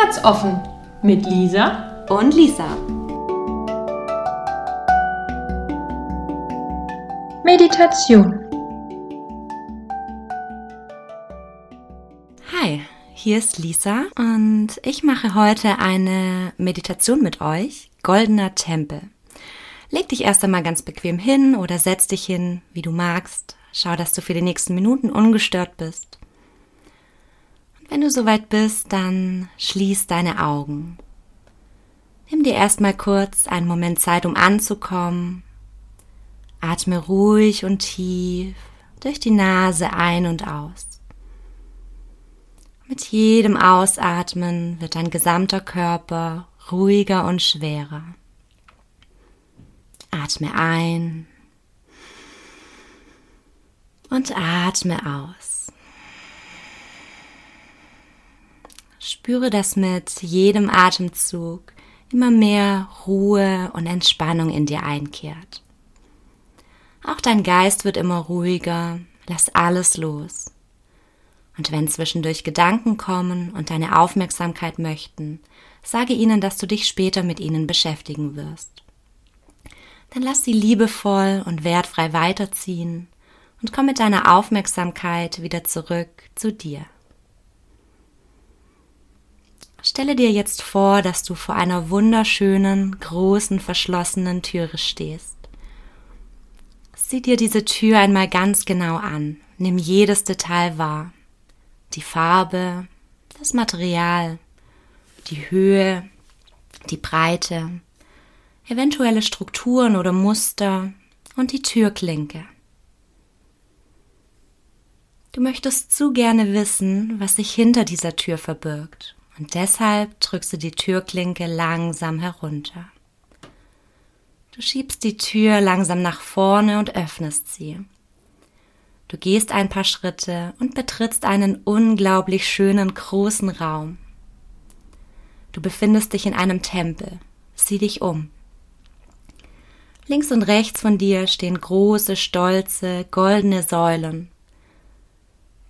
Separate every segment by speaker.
Speaker 1: Herzoffen mit Lisa
Speaker 2: und Lisa.
Speaker 1: Meditation.
Speaker 2: Hi, hier ist Lisa und ich mache heute eine Meditation mit euch, Goldener Tempel. Leg dich erst einmal ganz bequem hin oder setz dich hin, wie du magst. Schau, dass du für die nächsten Minuten ungestört bist. Wenn du soweit bist, dann schließ deine Augen. Nimm dir erstmal kurz einen Moment Zeit, um anzukommen. Atme ruhig und tief durch die Nase ein und aus. Mit jedem Ausatmen wird dein gesamter Körper ruhiger und schwerer. Atme ein und atme aus. Spüre, dass mit jedem Atemzug immer mehr Ruhe und Entspannung in dir einkehrt. Auch dein Geist wird immer ruhiger, lass alles los. Und wenn zwischendurch Gedanken kommen und deine Aufmerksamkeit möchten, sage ihnen, dass du dich später mit ihnen beschäftigen wirst. Dann lass sie liebevoll und wertfrei weiterziehen und komm mit deiner Aufmerksamkeit wieder zurück zu dir. Stelle dir jetzt vor, dass du vor einer wunderschönen, großen, verschlossenen Türe stehst. Sieh dir diese Tür einmal ganz genau an. Nimm jedes Detail wahr. Die Farbe, das Material, die Höhe, die Breite, eventuelle Strukturen oder Muster und die Türklinke. Du möchtest zu gerne wissen, was sich hinter dieser Tür verbirgt, und deshalb drückst du die Türklinke langsam herunter. Du schiebst die Tür langsam nach vorne und öffnest sie. Du gehst ein paar Schritte und betrittst einen unglaublich schönen großen Raum. Du befindest dich in einem Tempel. Sieh dich um. Links und rechts von dir stehen große, stolze, goldene Säulen,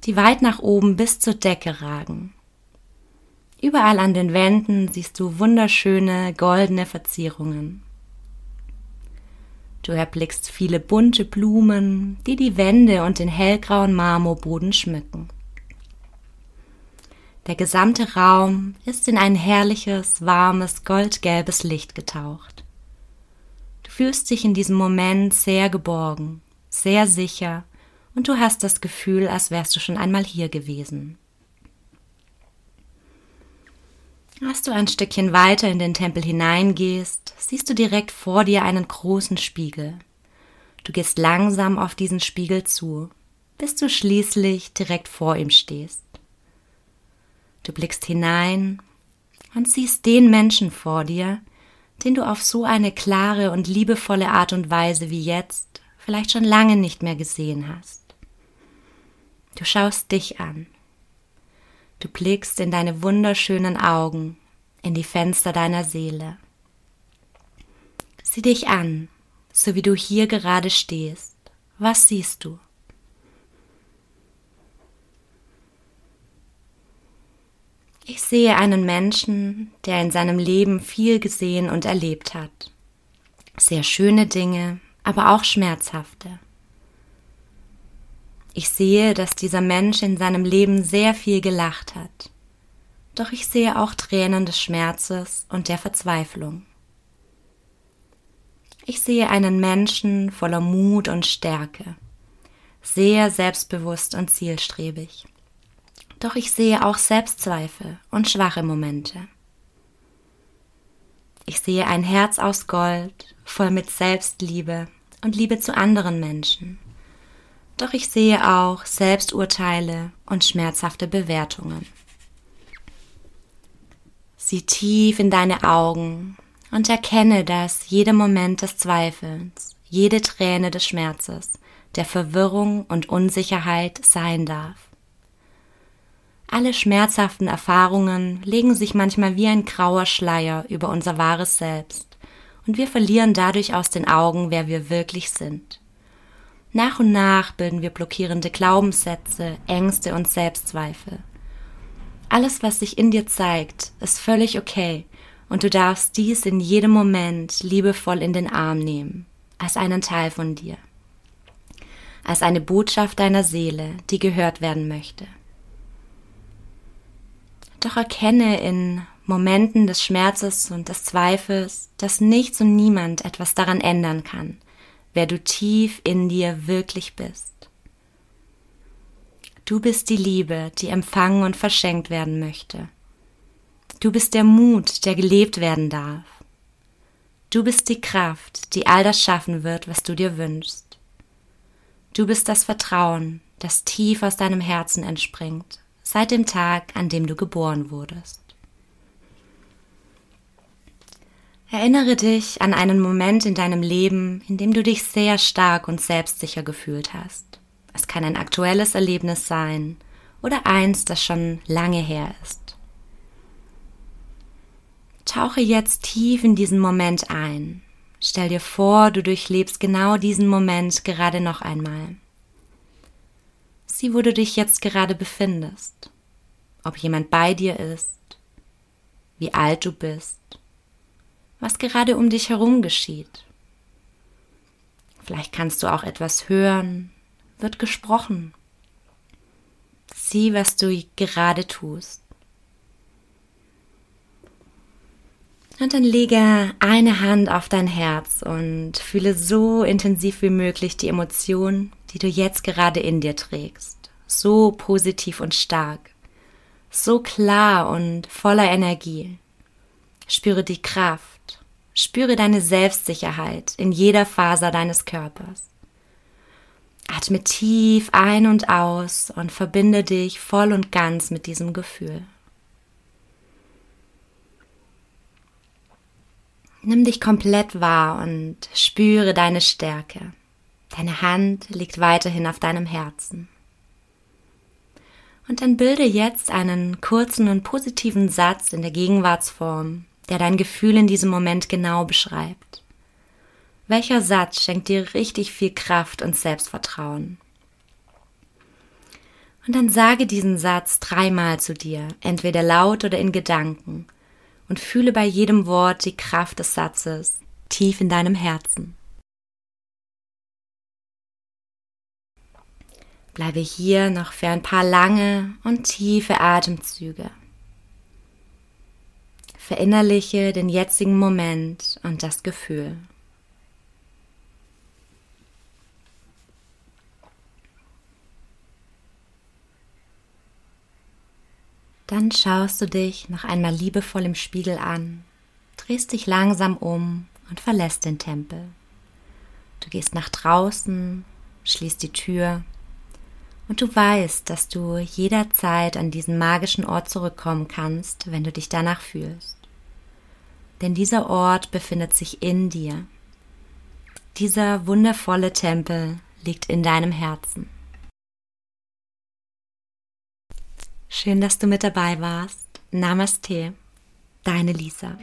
Speaker 2: die weit nach oben bis zur Decke ragen. Überall an den Wänden siehst du wunderschöne goldene Verzierungen. Du erblickst viele bunte Blumen, die die Wände und den hellgrauen Marmorboden schmücken. Der gesamte Raum ist in ein herrliches, warmes, goldgelbes Licht getaucht. Du fühlst dich in diesem Moment sehr geborgen, sehr sicher und du hast das Gefühl, als wärst du schon einmal hier gewesen. Als du ein Stückchen weiter in den Tempel hineingehst, siehst du direkt vor dir einen großen Spiegel. Du gehst langsam auf diesen Spiegel zu, bis du schließlich direkt vor ihm stehst. Du blickst hinein und siehst den Menschen vor dir, den du auf so eine klare und liebevolle Art und Weise wie jetzt vielleicht schon lange nicht mehr gesehen hast. Du schaust dich an. Du blickst in deine wunderschönen Augen, in die Fenster deiner Seele. Sieh dich an, so wie du hier gerade stehst. Was siehst du? Ich sehe einen Menschen, der in seinem Leben viel gesehen und erlebt hat. Sehr schöne Dinge, aber auch schmerzhafte. Ich sehe, dass dieser Mensch in seinem Leben sehr viel gelacht hat. Doch ich sehe auch Tränen des Schmerzes und der Verzweiflung. Ich sehe einen Menschen voller Mut und Stärke, sehr selbstbewusst und zielstrebig. Doch ich sehe auch Selbstzweifel und schwache Momente. Ich sehe ein Herz aus Gold, voll mit Selbstliebe und Liebe zu anderen Menschen. Doch ich sehe auch Selbsturteile und schmerzhafte Bewertungen. Sieh tief in deine Augen und erkenne, dass jeder Moment des Zweifelns, jede Träne des Schmerzes, der Verwirrung und Unsicherheit sein darf. Alle schmerzhaften Erfahrungen legen sich manchmal wie ein grauer Schleier über unser wahres Selbst, und wir verlieren dadurch aus den Augen, wer wir wirklich sind. Nach und nach bilden wir blockierende Glaubenssätze, Ängste und Selbstzweifel. Alles, was sich in dir zeigt, ist völlig okay und du darfst dies in jedem Moment liebevoll in den Arm nehmen, als einen Teil von dir, als eine Botschaft deiner Seele, die gehört werden möchte. Doch erkenne in Momenten des Schmerzes und des Zweifels, dass nichts und niemand etwas daran ändern kann, wer du tief in dir wirklich bist. Du bist die Liebe, die empfangen und verschenkt werden möchte. Du bist der Mut, der gelebt werden darf. Du bist die Kraft, die all das schaffen wird, was du dir wünschst. Du bist das Vertrauen, das tief aus deinem Herzen entspringt, seit dem Tag, an dem du geboren wurdest. Erinnere dich an einen Moment in deinem Leben, in dem du dich sehr stark und selbstsicher gefühlt hast. Es kann ein aktuelles Erlebnis sein oder eins, das schon lange her ist. Tauche jetzt tief in diesen Moment ein. Stell dir vor, du durchlebst genau diesen Moment gerade noch einmal. Sieh, wo du dich jetzt gerade befindest. Ob jemand bei dir ist. Wie alt du bist. Was gerade um dich herum geschieht. Vielleicht kannst du auch etwas hören wird gesprochen. Sieh, was du gerade tust. Und dann lege eine Hand auf dein Herz und fühle so intensiv wie möglich die Emotion, die du jetzt gerade in dir trägst. So positiv und stark. So klar und voller Energie. Spüre die Kraft. Spüre deine Selbstsicherheit in jeder Faser deines Körpers. Atme tief ein und aus und verbinde dich voll und ganz mit diesem Gefühl. Nimm dich komplett wahr und spüre deine Stärke. Deine Hand liegt weiterhin auf deinem Herzen. Und dann bilde jetzt einen kurzen und positiven Satz in der Gegenwartsform, der dein Gefühl in diesem Moment genau beschreibt. Welcher Satz schenkt dir richtig viel Kraft und Selbstvertrauen? Und dann sage diesen Satz dreimal zu dir, entweder laut oder in Gedanken, und fühle bei jedem Wort die Kraft des Satzes tief in deinem Herzen. Bleibe hier noch für ein paar lange und tiefe Atemzüge. Verinnerliche den jetzigen Moment und das Gefühl. Dann schaust du dich noch einmal liebevoll im Spiegel an, drehst dich langsam um und verlässt den Tempel. Du gehst nach draußen, schließt die Tür und du weißt, dass du jederzeit an diesen magischen Ort zurückkommen kannst, wenn du dich danach fühlst. Denn dieser Ort befindet sich in dir. Dieser wundervolle Tempel liegt in deinem Herzen. Schön, dass du mit dabei warst. Namaste, deine Lisa.